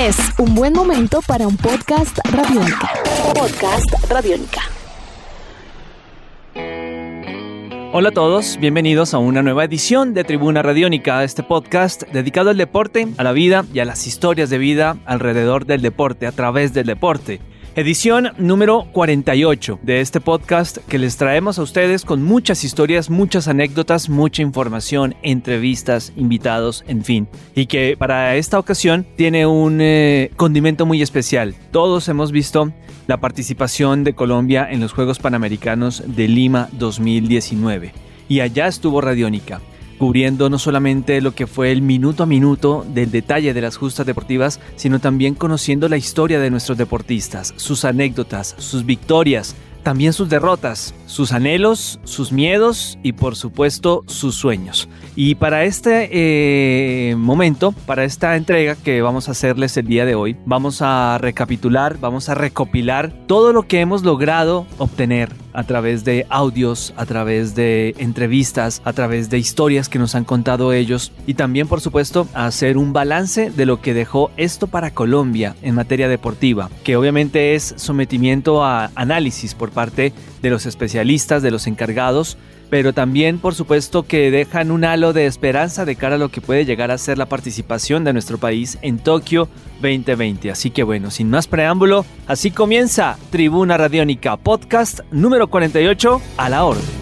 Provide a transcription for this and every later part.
Es un buen momento para un podcast radiónica. Podcast radiónica. Hola a todos, bienvenidos a una nueva edición de Tribuna Radiónica, este podcast dedicado al deporte, a la vida y a las historias de vida alrededor del deporte, a través del deporte. Edición número 48 de este podcast que les traemos a ustedes con muchas historias, muchas anécdotas, mucha información, entrevistas, invitados, en fin. Y que para esta ocasión tiene un eh, condimento muy especial. Todos hemos visto la participación de Colombia en los Juegos Panamericanos de Lima 2019. Y allá estuvo Radiónica cubriendo no solamente lo que fue el minuto a minuto del detalle de las justas deportivas, sino también conociendo la historia de nuestros deportistas, sus anécdotas, sus victorias, también sus derrotas, sus anhelos, sus miedos y por supuesto sus sueños. Y para este eh, momento, para esta entrega que vamos a hacerles el día de hoy, vamos a recapitular, vamos a recopilar todo lo que hemos logrado obtener a través de audios, a través de entrevistas, a través de historias que nos han contado ellos y también por supuesto hacer un balance de lo que dejó esto para Colombia en materia deportiva, que obviamente es sometimiento a análisis por parte de los especialistas, de los encargados, pero también por supuesto que dejan un halo de esperanza de cara a lo que puede llegar a ser la participación de nuestro país en Tokio 2020. Así que bueno, sin más preámbulo, así comienza Tribuna Radiónica Podcast número 48 a la orden.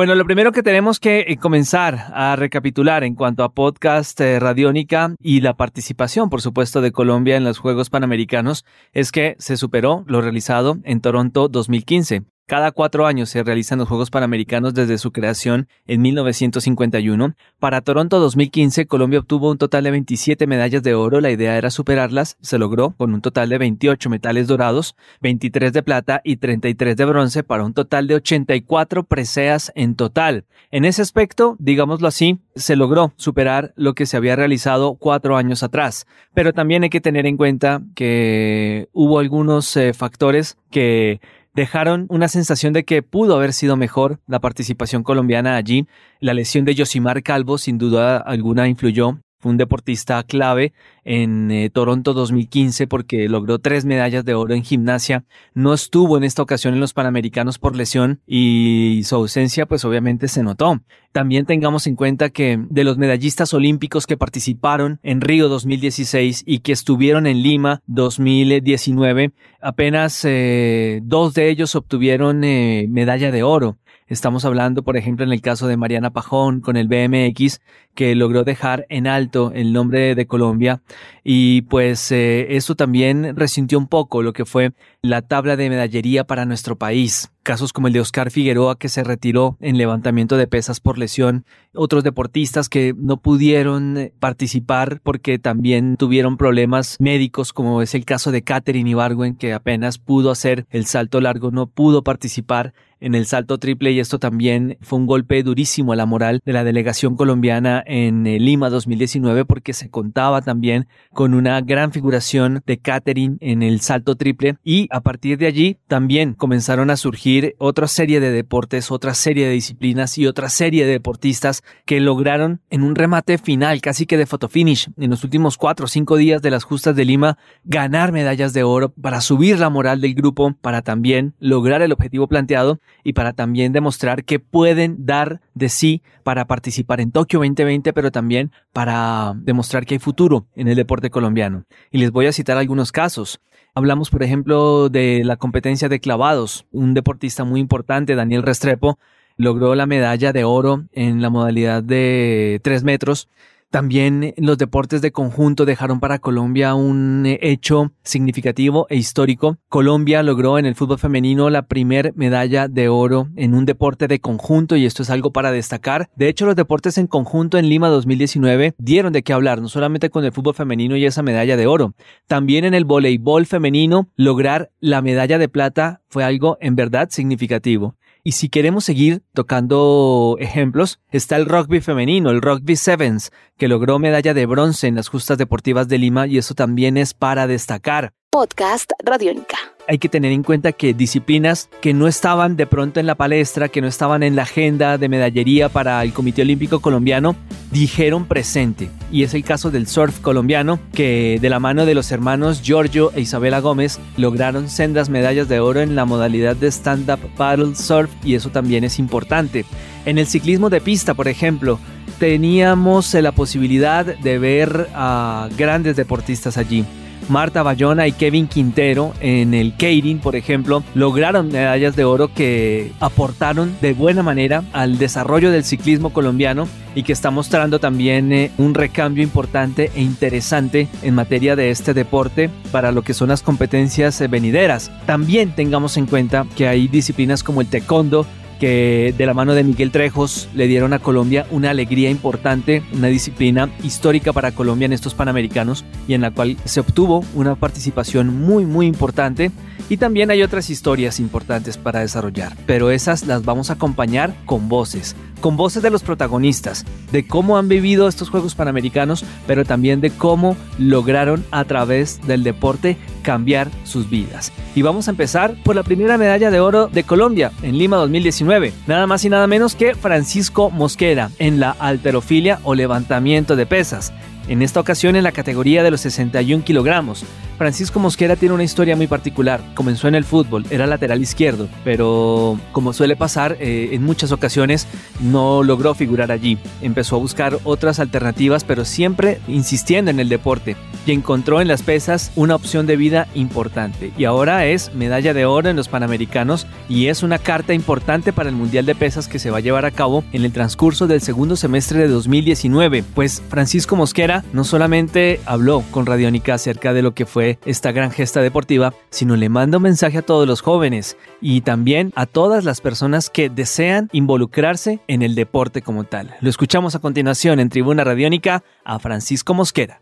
Bueno, lo primero que tenemos que eh, comenzar a recapitular en cuanto a podcast eh, radiónica y la participación, por supuesto, de Colombia en los Juegos Panamericanos es que se superó lo realizado en Toronto 2015. Cada cuatro años se realizan los Juegos Panamericanos desde su creación en 1951. Para Toronto 2015, Colombia obtuvo un total de 27 medallas de oro. La idea era superarlas. Se logró con un total de 28 metales dorados, 23 de plata y 33 de bronce para un total de 84 preseas en total. En ese aspecto, digámoslo así, se logró superar lo que se había realizado cuatro años atrás. Pero también hay que tener en cuenta que hubo algunos eh, factores que dejaron una sensación de que pudo haber sido mejor la participación colombiana allí. La lesión de Yosimar Calvo sin duda alguna influyó fue un deportista clave en eh, Toronto 2015 porque logró tres medallas de oro en gimnasia. No estuvo en esta ocasión en los Panamericanos por lesión y su ausencia pues obviamente se notó. También tengamos en cuenta que de los medallistas olímpicos que participaron en Río 2016 y que estuvieron en Lima 2019, apenas eh, dos de ellos obtuvieron eh, medalla de oro. Estamos hablando, por ejemplo, en el caso de Mariana Pajón con el BMX, que logró dejar en alto el nombre de Colombia y pues eh, eso también resintió un poco lo que fue la tabla de medallería para nuestro país. Casos como el de Oscar Figueroa que se retiró en levantamiento de pesas por lesión, otros deportistas que no pudieron participar porque también tuvieron problemas médicos como es el caso de Katherine Ibargüen que apenas pudo hacer el salto largo, no pudo participar en el salto triple y esto también fue un golpe durísimo a la moral de la delegación colombiana en eh, Lima 2019 porque se contaba también con una gran figuración de Catherine en el salto triple y a partir de allí también comenzaron a surgir otra serie de deportes, otra serie de disciplinas y otra serie de deportistas que lograron en un remate final casi que de fotofinish en los últimos cuatro o cinco días de las justas de Lima ganar medallas de oro para subir la moral del grupo, para también lograr el objetivo planteado y para también demostrar que pueden dar de sí para participar en Tokio 2020, pero también para demostrar que hay futuro en el deporte colombiano. Y les voy a citar algunos casos. Hablamos, por ejemplo, de la competencia de clavados. Un deportista muy importante, Daniel Restrepo, logró la medalla de oro en la modalidad de 3 metros también los deportes de conjunto dejaron para Colombia un eh, hecho significativo e histórico. Colombia logró en el fútbol femenino la primer medalla de oro en un deporte de conjunto y esto es algo para destacar. De hecho, los deportes en conjunto en Lima 2019 dieron de qué hablar, no solamente con el fútbol femenino y esa medalla de oro. También en el voleibol femenino lograr la medalla de plata fue algo en verdad significativo. Y si queremos seguir tocando ejemplos, está el rugby femenino, el rugby sevens, que logró medalla de bronce en las justas deportivas de Lima y eso también es para destacar. Podcast Radiónica hay que tener en cuenta que disciplinas que no estaban de pronto en la palestra, que no estaban en la agenda de medallería para el Comité Olímpico Colombiano, dijeron presente. Y es el caso del surf colombiano, que de la mano de los hermanos Giorgio e Isabela Gómez lograron sendas medallas de oro en la modalidad de stand-up paddle surf y eso también es importante. En el ciclismo de pista, por ejemplo, teníamos la posibilidad de ver a grandes deportistas allí. Marta Bayona y Kevin Quintero en el Keirin, por ejemplo, lograron medallas de oro que aportaron de buena manera al desarrollo del ciclismo colombiano y que está mostrando también eh, un recambio importante e interesante en materia de este deporte para lo que son las competencias eh, venideras. También tengamos en cuenta que hay disciplinas como el taekwondo, que de la mano de Miguel Trejos le dieron a Colombia una alegría importante, una disciplina histórica para Colombia en estos Panamericanos y en la cual se obtuvo una participación muy muy importante. Y también hay otras historias importantes para desarrollar, pero esas las vamos a acompañar con voces, con voces de los protagonistas, de cómo han vivido estos Juegos Panamericanos, pero también de cómo lograron a través del deporte cambiar sus vidas. Y vamos a empezar por la primera medalla de oro de Colombia en Lima 2019, nada más y nada menos que Francisco Mosquera en la alterofilia o levantamiento de pesas. En esta ocasión en la categoría de los 61 kilogramos, Francisco Mosquera tiene una historia muy particular. Comenzó en el fútbol, era lateral izquierdo, pero como suele pasar eh, en muchas ocasiones, no logró figurar allí. Empezó a buscar otras alternativas, pero siempre insistiendo en el deporte y encontró en las pesas una opción de vida importante. Y ahora es medalla de oro en los Panamericanos y es una carta importante para el Mundial de Pesas que se va a llevar a cabo en el transcurso del segundo semestre de 2019. Pues Francisco Mosquera no solamente habló con Radiónica acerca de lo que fue esta gran gesta deportiva, sino le manda un mensaje a todos los jóvenes y también a todas las personas que desean involucrarse en el deporte como tal. Lo escuchamos a continuación en Tribuna Radiónica a Francisco Mosquera.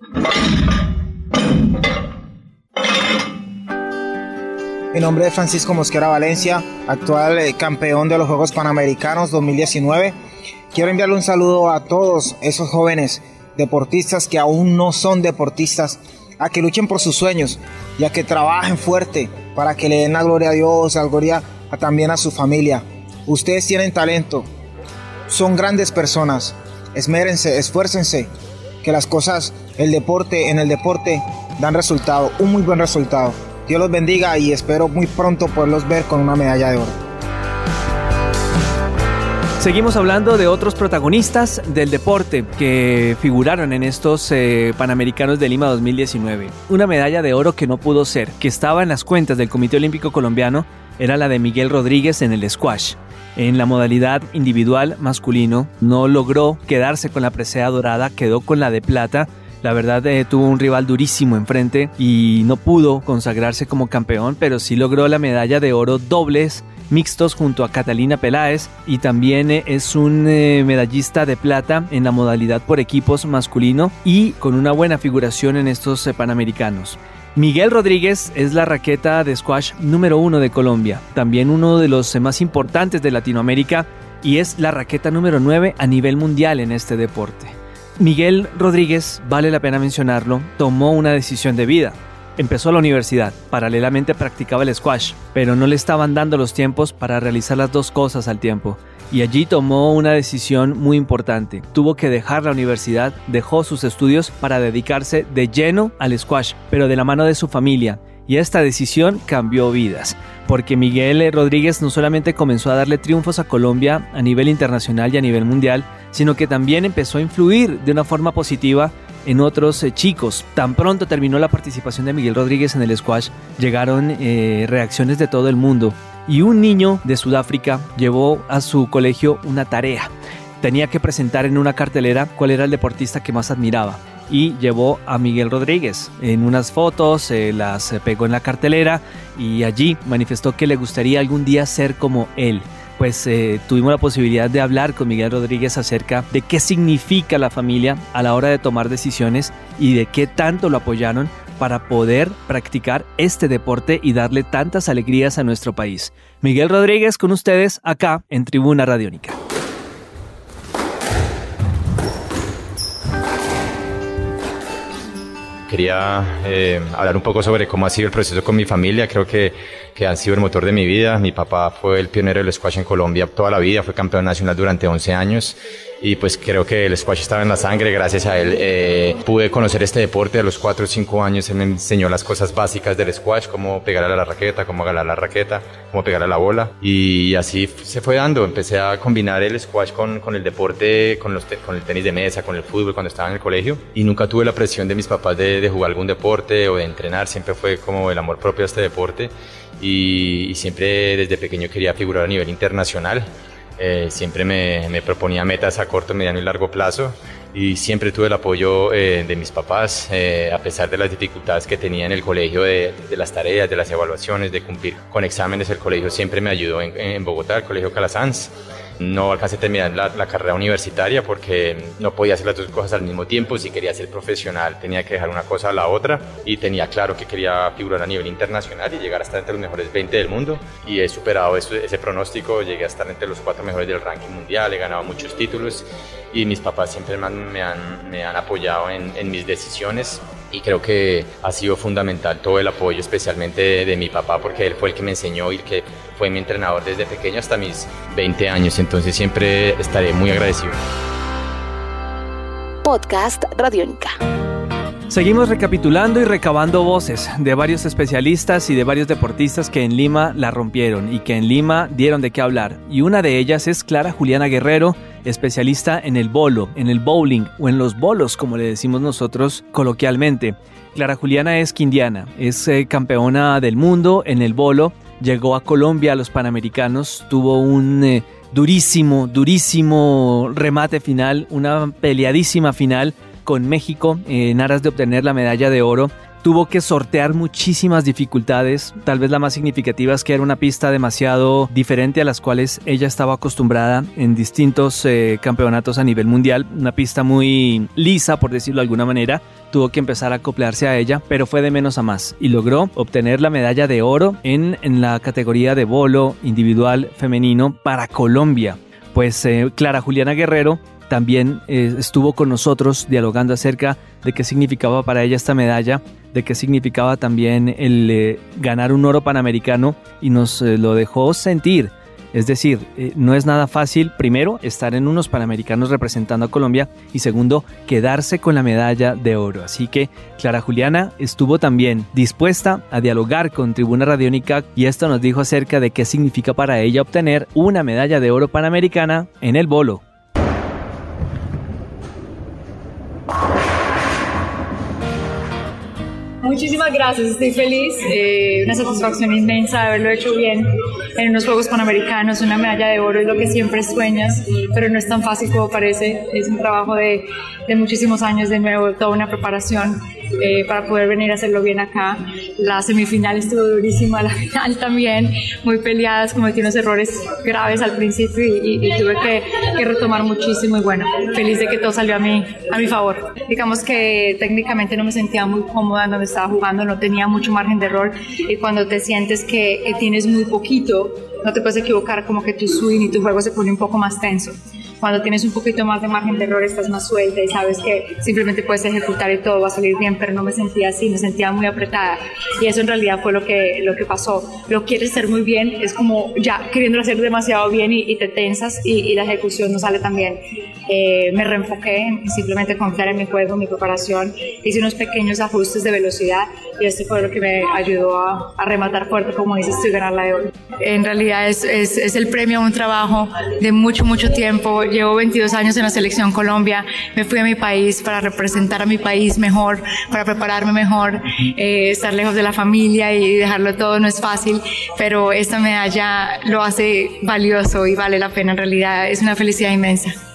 Mi nombre es Francisco Mosquera Valencia, actual eh, campeón de los Juegos Panamericanos 2019. Quiero enviarle un saludo a todos esos jóvenes deportistas que aún no son deportistas, a que luchen por sus sueños y a que trabajen fuerte para que le den la gloria a Dios, la gloria también a su familia. Ustedes tienen talento, son grandes personas, esmérense, esfuércense, que las cosas, el deporte, en el deporte dan resultado, un muy buen resultado. Dios los bendiga y espero muy pronto poderlos ver con una medalla de oro. Seguimos hablando de otros protagonistas del deporte que figuraron en estos eh, Panamericanos de Lima 2019. Una medalla de oro que no pudo ser, que estaba en las cuentas del Comité Olímpico Colombiano, era la de Miguel Rodríguez en el squash. En la modalidad individual masculino no logró quedarse con la presea dorada, quedó con la de plata la verdad eh, tuvo un rival durísimo enfrente y no pudo consagrarse como campeón, pero sí logró la medalla de oro dobles mixtos junto a Catalina Peláez y también eh, es un eh, medallista de plata en la modalidad por equipos masculino y con una buena figuración en estos Panamericanos. Miguel Rodríguez es la raqueta de squash número uno de Colombia, también uno de los más importantes de Latinoamérica y es la raqueta número 9 a nivel mundial en este deporte. Miguel Rodríguez, vale la pena mencionarlo, tomó una decisión de vida. Empezó la universidad, paralelamente practicaba el squash, pero no le estaban dando los tiempos para realizar las dos cosas al tiempo. Y allí tomó una decisión muy importante. Tuvo que dejar la universidad, dejó sus estudios para dedicarse de lleno al squash, pero de la mano de su familia. Y esta decisión cambió vidas, porque Miguel Rodríguez no solamente comenzó a darle triunfos a Colombia a nivel internacional y a nivel mundial, sino que también empezó a influir de una forma positiva en otros eh, chicos. Tan pronto terminó la participación de Miguel Rodríguez en el squash, llegaron eh, reacciones de todo el mundo y un niño de Sudáfrica llevó a su colegio una tarea. Tenía que presentar en una cartelera cuál era el deportista que más admiraba y llevó a Miguel Rodríguez. En unas fotos eh, las pegó en la cartelera y allí manifestó que le gustaría algún día ser como él pues eh, tuvimos la posibilidad de hablar con Miguel Rodríguez acerca de qué significa la familia a la hora de tomar decisiones y de qué tanto lo apoyaron para poder practicar este deporte y darle tantas alegrías a nuestro país. Miguel Rodríguez con ustedes acá en Tribuna Radiónica. Quería eh, hablar un poco sobre cómo ha sido el proceso con mi familia. Creo que, que han sido el motor de mi vida. Mi papá fue el pionero del squash en Colombia toda la vida, fue campeón nacional durante 11 años y pues creo que el squash estaba en la sangre, gracias a él eh, pude conocer este deporte a los 4 o 5 años, él me enseñó las cosas básicas del squash, cómo pegar a la raqueta, cómo agarrar la raqueta, cómo pegar a la bola y así se fue dando, empecé a combinar el squash con, con el deporte, con, los con el tenis de mesa, con el fútbol cuando estaba en el colegio y nunca tuve la presión de mis papás de, de jugar algún deporte o de entrenar, siempre fue como el amor propio a este deporte y, y siempre desde pequeño quería figurar a nivel internacional. Eh, siempre me, me, proponía metas a corto, mediano y largo plazo y siempre tuve el apoyo eh, de mis papás, eh, a pesar de las dificultades que tenía en el colegio de, de, las tareas, de las evaluaciones, de cumplir con exámenes. El colegio siempre me ayudó en, en Bogotá, el colegio Calasanz. No alcancé a terminar la, carrera universitaria porque no podía hacer las dos cosas al mismo tiempo. Si quería ser profesional tenía que dejar una cosa a la otra. Y tenía claro que quería figurar a nivel internacional y llegar a estar entre los mejores 20 del mundo. Y he superado ese pronóstico, llegué a estar entre los cuatro mejores del ranking mundial, he ganado muchos títulos. Y mis papás siempre me han, me han, apoyado en, mis decisiones. Y creo que ha sido fundamental todo el apoyo, especialmente de, mi papá, porque él fue el que me enseñó y que fue mi entrenador desde pequeño hasta mis 20 años, entonces siempre estaré muy agradecido. Podcast Radiónica. Seguimos recapitulando y recabando voces de varios especialistas y de varios deportistas que en Lima la rompieron y que en Lima dieron de qué hablar. Y una de ellas es Clara Juliana Guerrero, especialista en el bolo, en el bowling o en los bolos, como le decimos nosotros coloquialmente. Clara Juliana es quindiana, es eh, campeona del mundo en el bolo, llegó a Colombia a los Panamericanos, tuvo un eh, durísimo, durísimo remate final, una peleadísima final con México en aras de obtener la medalla de oro. Tuvo que sortear muchísimas dificultades, tal vez la más significativa es que era una pista demasiado diferente a las cuales ella estaba acostumbrada en distintos eh, campeonatos a nivel mundial, una pista muy lisa por decirlo de alguna manera, tuvo que empezar a acoplarse a ella, pero fue de menos a más y logró obtener la medalla de oro en, en la categoría de bolo individual femenino para Colombia. Pues eh, Clara Juliana Guerrero también eh, estuvo con nosotros dialogando acerca de qué significaba para ella esta medalla, de qué significaba también el eh, ganar un oro panamericano y nos lo dejó sentir. Es decir, eh, no es nada fácil, primero, estar en unos Panamericanos representando a Colombia y segundo, quedarse con la medalla de oro. Así que Clara Juliana estuvo también dispuesta a dialogar con Tribuna Radiónica y esto nos dijo acerca de qué significa para ella obtener una medalla de oro panamericana en el bolo. Muchísimas gracias, estoy feliz, eh, una satisfacción inmensa de haberlo hecho bien en unos Juegos Panamericanos, una medalla de oro es lo que siempre sueñas, pero no es tan fácil como parece, es un trabajo de, de muchísimos años de nuevo, toda una preparación eh, para poder venir a hacerlo bien acá. La semifinal estuvo durísima, la final también, muy peleadas, cometí unos errores graves al principio y, tuve que, que, retomar muchísimo y bueno, feliz de que todo salió a mi, a mi favor. Digamos que técnicamente no me sentía muy cómoda estaba jugando, no tenía mucho margen de error. Y cuando te sientes que, que tienes muy poquito, no te puedes equivocar, como que tu swing y tu juego se pone un poco más tenso cuando tienes un poquito más de margen de error estás más suelta y sabes que simplemente puedes ejecutar y todo va a salir bien, pero no me sentía así, me sentía muy apretada y eso en realidad fue lo que, lo que pasó. Lo quieres hacer muy bien, es como ya queriendo hacer demasiado bien y, y te tensas y, y, la ejecución no sale tan bien. Eh, me reenfoqué en simplemente confiar en mi juego, en mi preparación, hice unos pequeños ajustes de velocidad y esto fue lo que me ayudó a, a rematar fuerte, como dices y ganar la de oro. En realidad es, es, es el premio a un trabajo de mucho, mucho tiempo llevo 22 años en la selección Colombia, me fui a mi país para representar a mi país mejor, para prepararme mejor, eh, estar lejos de la familia y dejarlo todo no es fácil, pero esta medalla lo hace valioso y vale la pena en realidad, es una felicidad inmensa.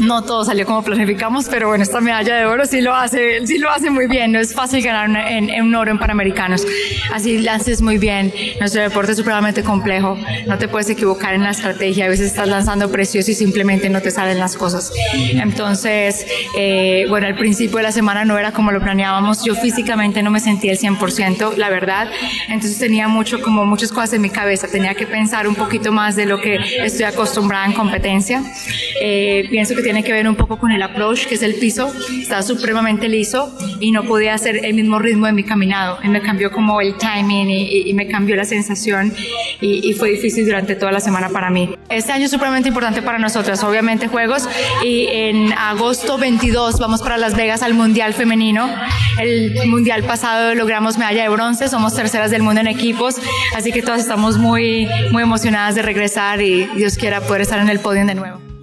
No todo salió como planificamos, pero bueno, esta medalla de oro sí lo hace, sí lo hace muy bien. No es fácil ganar en, en un oro en Panamericanos. Así lances muy bien. Nuestro deporte es supremamente complejo. No te puedes equivocar en la estrategia. A veces estás lanzando precioso y simplemente no te salen las cosas. Entonces, eh, bueno, al principio de la semana no era como lo planeábamos. Yo físicamente no me sentía el 100%, la verdad. Entonces tenía mucho, como muchas cosas en mi cabeza. Tenía que pensar un poquito más de lo que estoy acostumbrada en competencia. Eh, pienso que tiene que ver un poco con el approach, que es el piso, está supremamente liso y no podía hacer el mismo ritmo de mi caminado. Y me cambió como el timing y, me cambió la sensación y, y, fue difícil durante toda la semana para mí. Este año es supremamente importante para nosotras, obviamente juegos y en agosto 22 vamos para Las Vegas al Mundial Femenino. El Mundial pasado logramos medalla de bronce, somos terceras del mundo en equipos, así que todas estamos muy, muy emocionadas de regresar y Dios quiera poder estar en el podio de nuevo.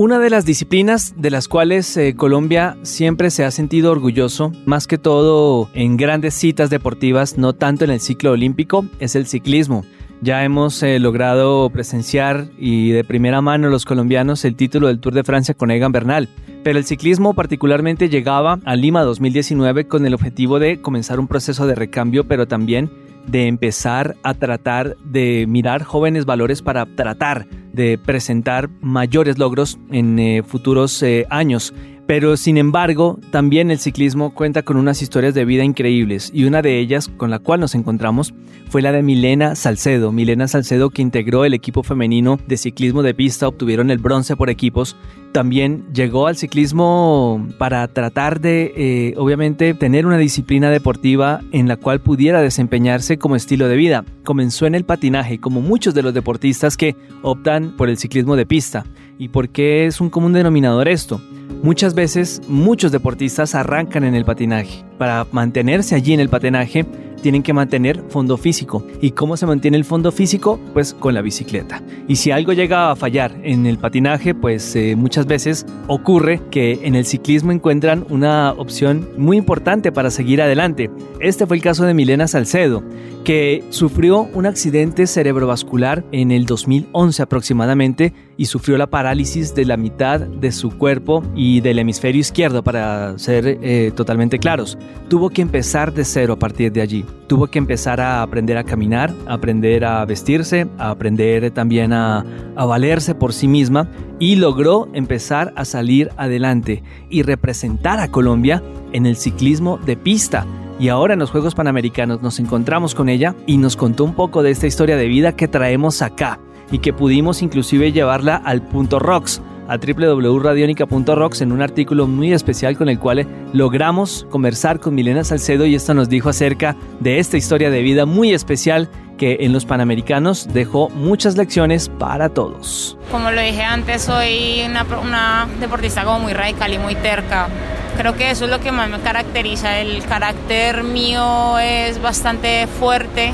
Una de las disciplinas de las cuales eh, Colombia siempre se ha sentido orgulloso, más que todo en grandes citas deportivas, no tanto en el ciclo olímpico, es el ciclismo. Ya hemos eh, logrado presenciar y de primera mano los colombianos el título del Tour de Francia con Egan Bernal. Pero el ciclismo particularmente llegaba a Lima 2019 con el objetivo de comenzar un proceso de recambio, pero también de empezar a tratar de mirar jóvenes valores para tratar de presentar mayores logros en eh, futuros eh, años. Pero sin embargo, también el ciclismo cuenta con unas historias de vida increíbles y una de ellas con la cual nos encontramos fue la de Milena Salcedo. Milena Salcedo que integró el equipo femenino de ciclismo de pista, obtuvieron el bronce por equipos. También llegó al ciclismo para tratar de, eh, obviamente, tener una disciplina deportiva en la cual pudiera desempeñarse como estilo de vida. Comenzó en el patinaje, como muchos de los deportistas que optan por el ciclismo de pista. ¿Y por qué es un común denominador esto? Muchas veces muchos deportistas arrancan en el patinaje. Para mantenerse allí en el patinaje tienen que mantener fondo físico. ¿Y cómo se mantiene el fondo físico? Pues con la bicicleta. Y si algo llega a fallar en el patinaje, pues eh, muchas veces ocurre que en el ciclismo encuentran una opción muy importante para seguir adelante. Este fue el caso de Milena Salcedo, que sufrió un accidente cerebrovascular en el 2011 aproximadamente y sufrió la parálisis de la mitad de su cuerpo y del hemisferio izquierdo para ser eh, totalmente claros. Tuvo que empezar de cero a partir de allí. Tuvo que empezar a aprender a caminar, a aprender a vestirse, a aprender también a, a valerse por sí misma y logró empezar a salir adelante y representar a Colombia en el ciclismo de pista y ahora en los Juegos Panamericanos nos encontramos con ella y nos contó un poco de esta historia de vida que traemos acá y que pudimos inclusive llevarla al punto rocks a www.radionica.rocks en un artículo muy especial con el cual logramos conversar con Milena Salcedo y esto nos dijo acerca de esta historia de vida muy especial que en los Panamericanos dejó muchas lecciones para todos. Como lo dije antes, soy una, una deportista como muy radical y muy terca. Creo que eso es lo que más me caracteriza. El carácter mío es bastante fuerte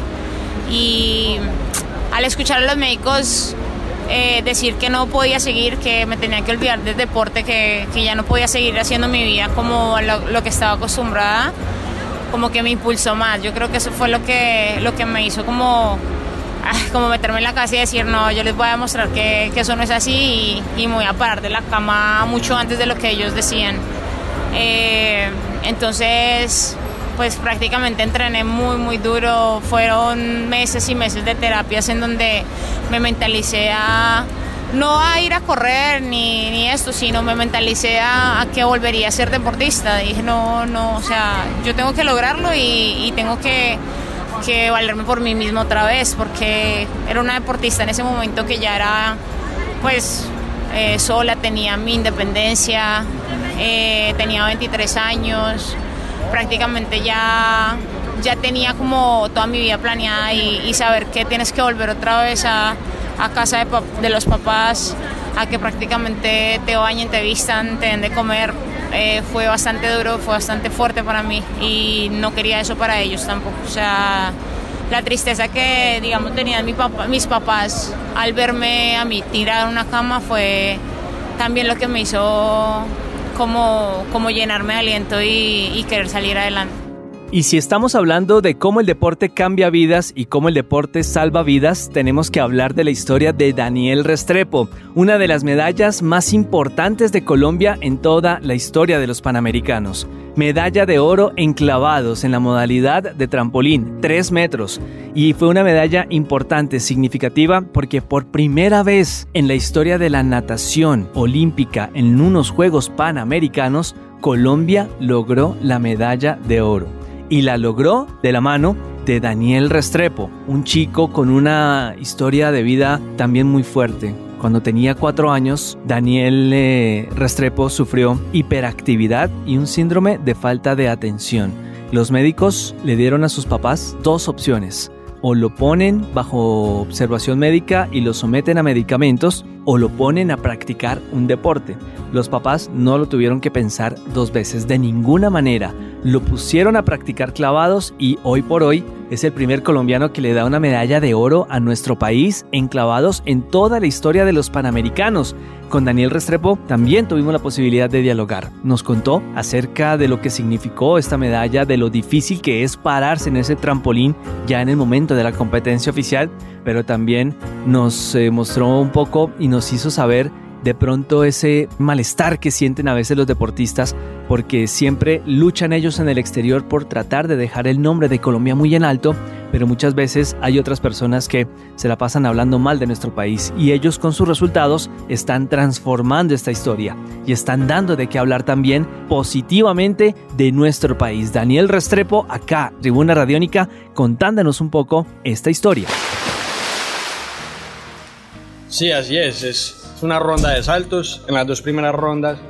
y al escuchar a los médicos eh, decir que no podía seguir, que me tenía que olvidar del deporte, que, que ya no podía seguir haciendo mi vida como lo, lo, que estaba acostumbrada, como que me impulsó más. Yo creo que eso fue lo que, lo que me hizo como, como meterme en la casa y decir, no, yo les voy a demostrar que, que eso no es así y, y, me voy a parar de la cama mucho antes de lo que ellos decían. Eh, entonces, pues prácticamente entrené muy, muy duro. Fueron meses y meses de terapias en donde me mentalicé a no a ir a correr ni, ni esto, sino me mentalicé a, que volvería a ser deportista. Dije, no, no, o sea, yo tengo que lograrlo y, tengo que, que, valerme por mí mismo otra vez, porque era una deportista en ese momento que ya era, pues, eh, sola, tenía mi independencia, eh, tenía 23 años, prácticamente ya, ya tenía como toda mi vida planeada y, saber que tienes que volver otra vez a, casa de, de, los papás, a que prácticamente te bañen, te vistan, te den de comer, eh, fue bastante duro, fue bastante fuerte para mí y no quería eso para ellos tampoco. O sea, la tristeza que, digamos, tenían mis papás al verme a mí tirar una cama fue también lo que me hizo como, como llenarme de aliento y, y querer salir adelante. Y si estamos hablando de cómo el deporte cambia vidas y cómo el deporte salva vidas, tenemos que hablar de la historia de Daniel Restrepo, una de las medallas más importantes de Colombia en toda la historia de los Panamericanos. Medalla de oro en clavados en la modalidad de trampolín, 3 metros. Y fue una medalla importante, significativa, porque por primera vez en la historia de la natación olímpica en unos Juegos Panamericanos, Colombia logró la medalla de oro y la logró de la mano de Daniel Restrepo, un chico con una historia de vida también muy fuerte, Cuando tenía cuatro años, Daniel eh, Restrepo sufrió hiperactividad y un síndrome de falta de atención. Los médicos le dieron a sus papás dos opciones. O lo ponen bajo observación médica y lo someten a medicamentos, o lo ponen a practicar un deporte. Los papás no lo tuvieron que pensar dos veces de ninguna manera. Lo pusieron a practicar clavados y hoy por hoy es el primer colombiano que le da una medalla de oro a nuestro país en clavados en toda la historia de los Panamericanos. Con Daniel Restrepo también tuvimos la posibilidad de dialogar. Nos contó acerca de lo que significó esta medalla, de lo difícil que es pararse en ese trampolín ya en el momento de la competencia oficial, pero también nos eh, mostró un poco y nos hizo saber de pronto ese malestar que sienten a veces los deportistas porque siempre luchan ellos en el exterior por tratar de dejar el nombre de Colombia muy en alto, pero muchas veces hay otras personas que se la pasan hablando mal de nuestro país y ellos con sus resultados están transformando esta historia y están dando de qué hablar también positivamente de nuestro país. Daniel Restrepo acá, Tribuna Radiónica, contándonos un poco esta historia. Sí, así es. Es una ronda de saltos. En las dos primeras rondas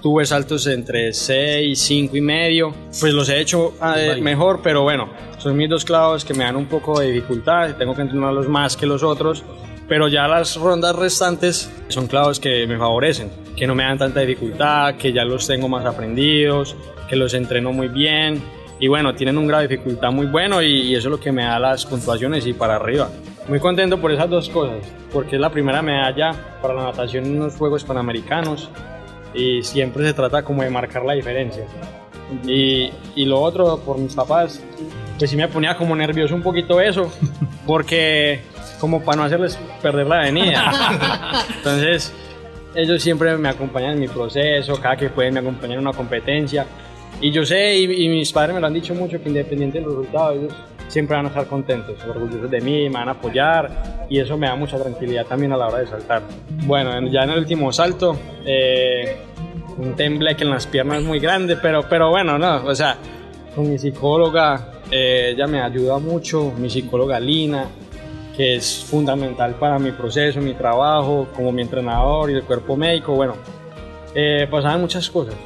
tuve saltos entre 6, 5 y medio. Pues los he hecho eh, mejor, pero bueno, son mis dos clavos que me dan un poco de dificultad. Tengo que entrenarlos más que los otros. Pero ya las rondas restantes son clavos que me favorecen, que no me dan tanta dificultad, que ya los tengo más aprendidos, que los entreno muy bien. Y bueno, tienen un grado de dificultad muy bueno y, y eso es lo que me da las puntuaciones y para arriba. Muy contento por esas dos cosas, porque es la primera medalla para la natación en los Juegos Panamericanos y siempre se trata como de marcar la diferencia. Y, y lo otro, por mis papás, pues sí me ponía como nervioso un poquito eso, porque como para no hacerles perder la avenida. Entonces, ellos siempre me acompañan en mi proceso, cada que pueden me acompañan en una competencia. Y yo sé, y, y mis padres me lo han dicho mucho, que independiente del resultado, ellos siempre van a estar contentos, orgullosos de mí, me van a apoyar y eso me da mucha tranquilidad también a la hora de saltar. Bueno, ya en el último salto, eh, un tembleque en las piernas muy grande, pero, pero bueno, no, o sea, con mi psicóloga, eh, ella me ayuda mucho, mi psicóloga Lina, que es fundamental para mi proceso, mi trabajo, como mi entrenador y el cuerpo médico, bueno, eh, pasaban muchas cosas.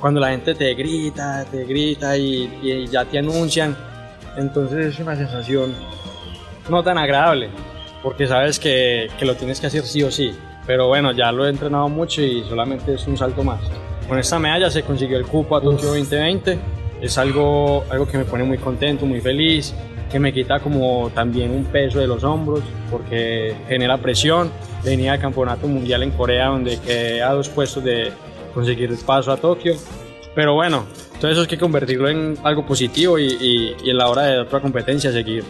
Cuando la gente te grita, te grita y, y ya te anuncian, entonces es una sensación no tan agradable, porque sabes que, que, lo tienes que hacer sí o sí. Pero bueno, ya lo he entrenado mucho y solamente es un salto más. Con esta medalla se consiguió el cupo a Tokio 2020. Es algo, algo que me pone muy contento, muy feliz, que me quita como también un peso de los hombros, porque genera presión. Venía al Campeonato Mundial en Corea, donde quedé a dos puestos de conseguir el paso a Tokio. Pero bueno, todo eso hay que convertirlo en algo positivo y en la hora de otra competencia seguir.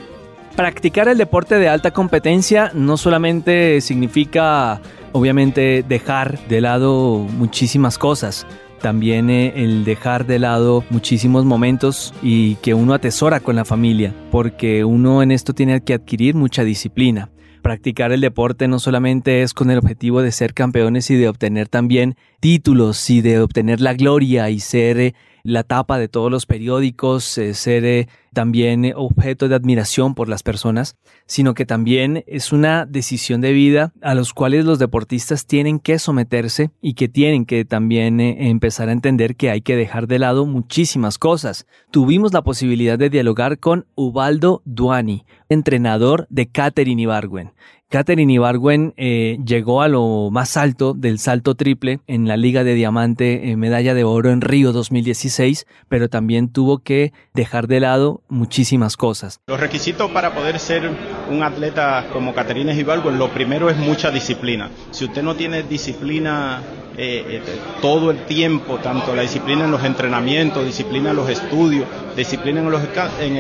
Practicar el deporte de alta competencia no solamente significa, obviamente, dejar de lado muchísimas cosas, también eh, el dejar de lado muchísimos momentos y que uno atesora con la familia, porque uno en esto tiene que adquirir mucha disciplina. Practicar el deporte no solamente es con el objetivo de ser campeones y de obtener también títulos y de obtener la gloria y ser eh, la tapa de todos los periódicos, eh, ser eh, también eh, objeto de admiración por las personas, sino que también es una decisión de vida a los cuales los deportistas tienen que someterse y que tienen que también eh, empezar a entender que hay que dejar de lado muchísimas cosas. Tuvimos la posibilidad de dialogar con Ubaldo Duani, entrenador de Catherine Ibargüen. Catherine Ibargüen eh, llegó a lo más alto del salto triple en la Liga de Diamante, eh, medalla de oro en Río 2016, pero también tuvo que dejar de lado muchísimas cosas. Los requisitos para poder ser un atleta como Caterina Ibargüen, lo primero es mucha disciplina. Si usted no tiene disciplina eh, todo el tiempo, tanto la disciplina en los entrenamientos, disciplina en los estudios, disciplina en, los, en,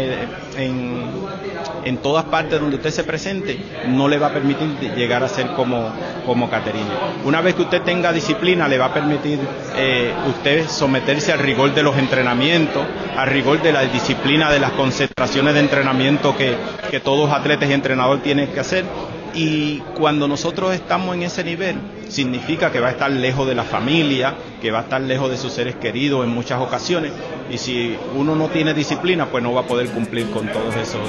en, en todas partes donde usted se presente, no le va a permitir llegar a ser como, como Caterina. Una vez que usted tenga disciplina, le va a permitir eh, usted someterse al rigor de los entrenamientos, al rigor de la disciplina de las concentraciones de entrenamiento que, que todos atletas y entrenadores tienen que hacer. Y cuando nosotros estamos en ese nivel, significa que va a estar lejos de la familia, que va a estar lejos de sus seres queridos en muchas ocasiones. Y si uno no tiene disciplina, pues no va a poder cumplir con todos esos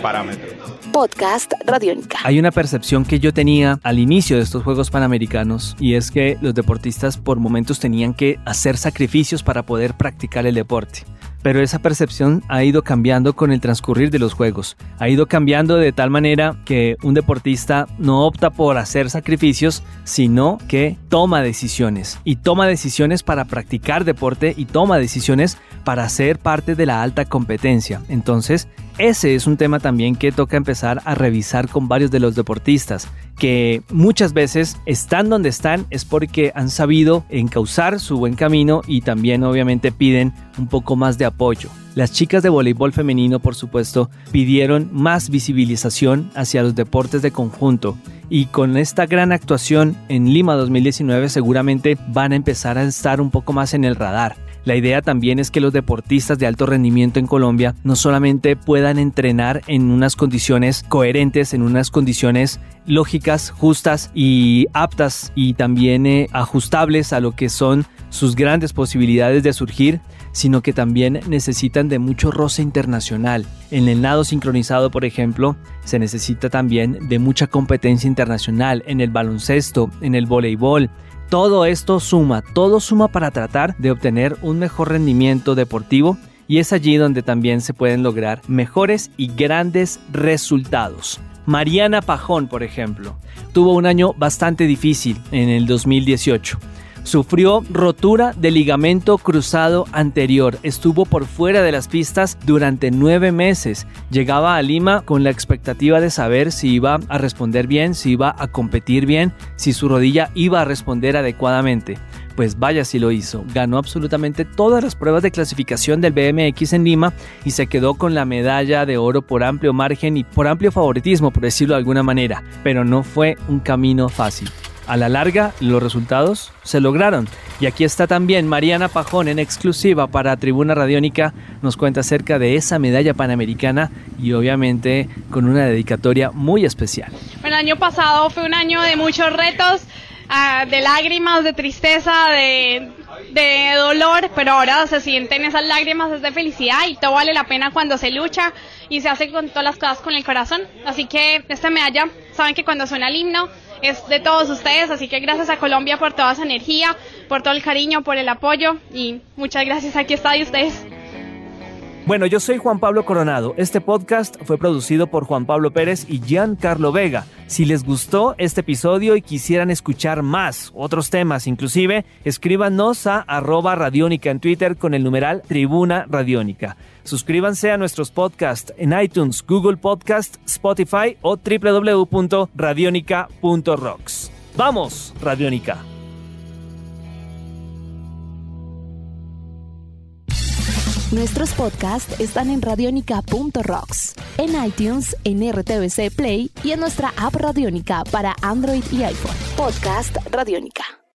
parámetros. Podcast Radiónica. Hay una percepción que yo tenía al inicio de estos Juegos Panamericanos y es que los deportistas por momentos tenían que hacer sacrificios para poder practicar el deporte pero esa percepción ha ido cambiando con el transcurrir de los juegos. Ha ido cambiando de tal manera que un deportista no opta por hacer sacrificios, sino que toma decisiones. Y toma decisiones para practicar deporte y toma decisiones para ser parte de la alta competencia. Entonces, ese es un tema también que toca empezar a revisar con varios de los deportistas, que muchas veces están donde están es porque han sabido encauzar su buen camino y también obviamente piden un poco más de apoyo. Las chicas de voleibol femenino, por supuesto, pidieron más visibilización hacia los deportes de conjunto y con esta gran actuación en Lima 2019 seguramente van a empezar a estar un poco más en el radar. La idea también es que los deportistas de alto rendimiento en Colombia no solamente puedan entrenar en unas condiciones coherentes, en unas condiciones lógicas, justas y aptas y también eh, ajustables a lo que son sus grandes posibilidades de surgir, sino que también necesitan de mucho roce internacional. En el nado sincronizado, por ejemplo, se necesita también de mucha competencia internacional en el baloncesto, en el voleibol, todo esto suma, todo suma para tratar de obtener un mejor rendimiento deportivo y es allí donde también se pueden lograr mejores y grandes resultados. Mariana Pajón, por ejemplo, tuvo un año bastante difícil en el 2018 Sufrió rotura de ligamento cruzado anterior. Estuvo por fuera de las pistas durante nueve meses. Llegaba a Lima con la expectativa de saber si iba a responder bien, si iba a competir bien, si su rodilla iba a responder adecuadamente. Pues vaya si lo hizo. Ganó absolutamente todas las pruebas de clasificación del BMX en Lima y se quedó con la medalla de oro por amplio margen y por amplio favoritismo, por decirlo de alguna manera. Pero no fue un camino fácil. A la larga, los resultados se lograron. Y aquí está también Mariana Pajón en exclusiva para Tribuna Radiónica. Nos cuenta acerca de esa medalla panamericana y obviamente con una dedicatoria muy especial. El año pasado fue un año de muchos retos, ah, de lágrimas, de tristeza, de, de dolor, pero ahora se sienten esas lágrimas de felicidad y todo vale la pena cuando se lucha y se hace con todas las cosas con el corazón. Así que esta medalla, saben que cuando suena el himno, es de todos ustedes, así que gracias a Colombia por toda esa energía, por todo el cariño, por el apoyo y muchas gracias, aquí está de ustedes. Bueno, yo soy Juan Pablo Coronado. Este podcast fue producido por Juan Pablo Pérez y Giancarlo Vega. Si les gustó este episodio y quisieran escuchar más, otros temas inclusive, escríbanos a arroba radiónica en Twitter con el numeral Tribuna Radiónica. Suscríbanse a nuestros podcasts en iTunes, Google Podcast, Spotify o www.radionica.rocks. ¡Vamos, Radiónica! Nuestros podcasts están en radionica.rocks, en iTunes, en RTVC Play y en nuestra app Radionica para Android y iPhone. Podcast Radionica.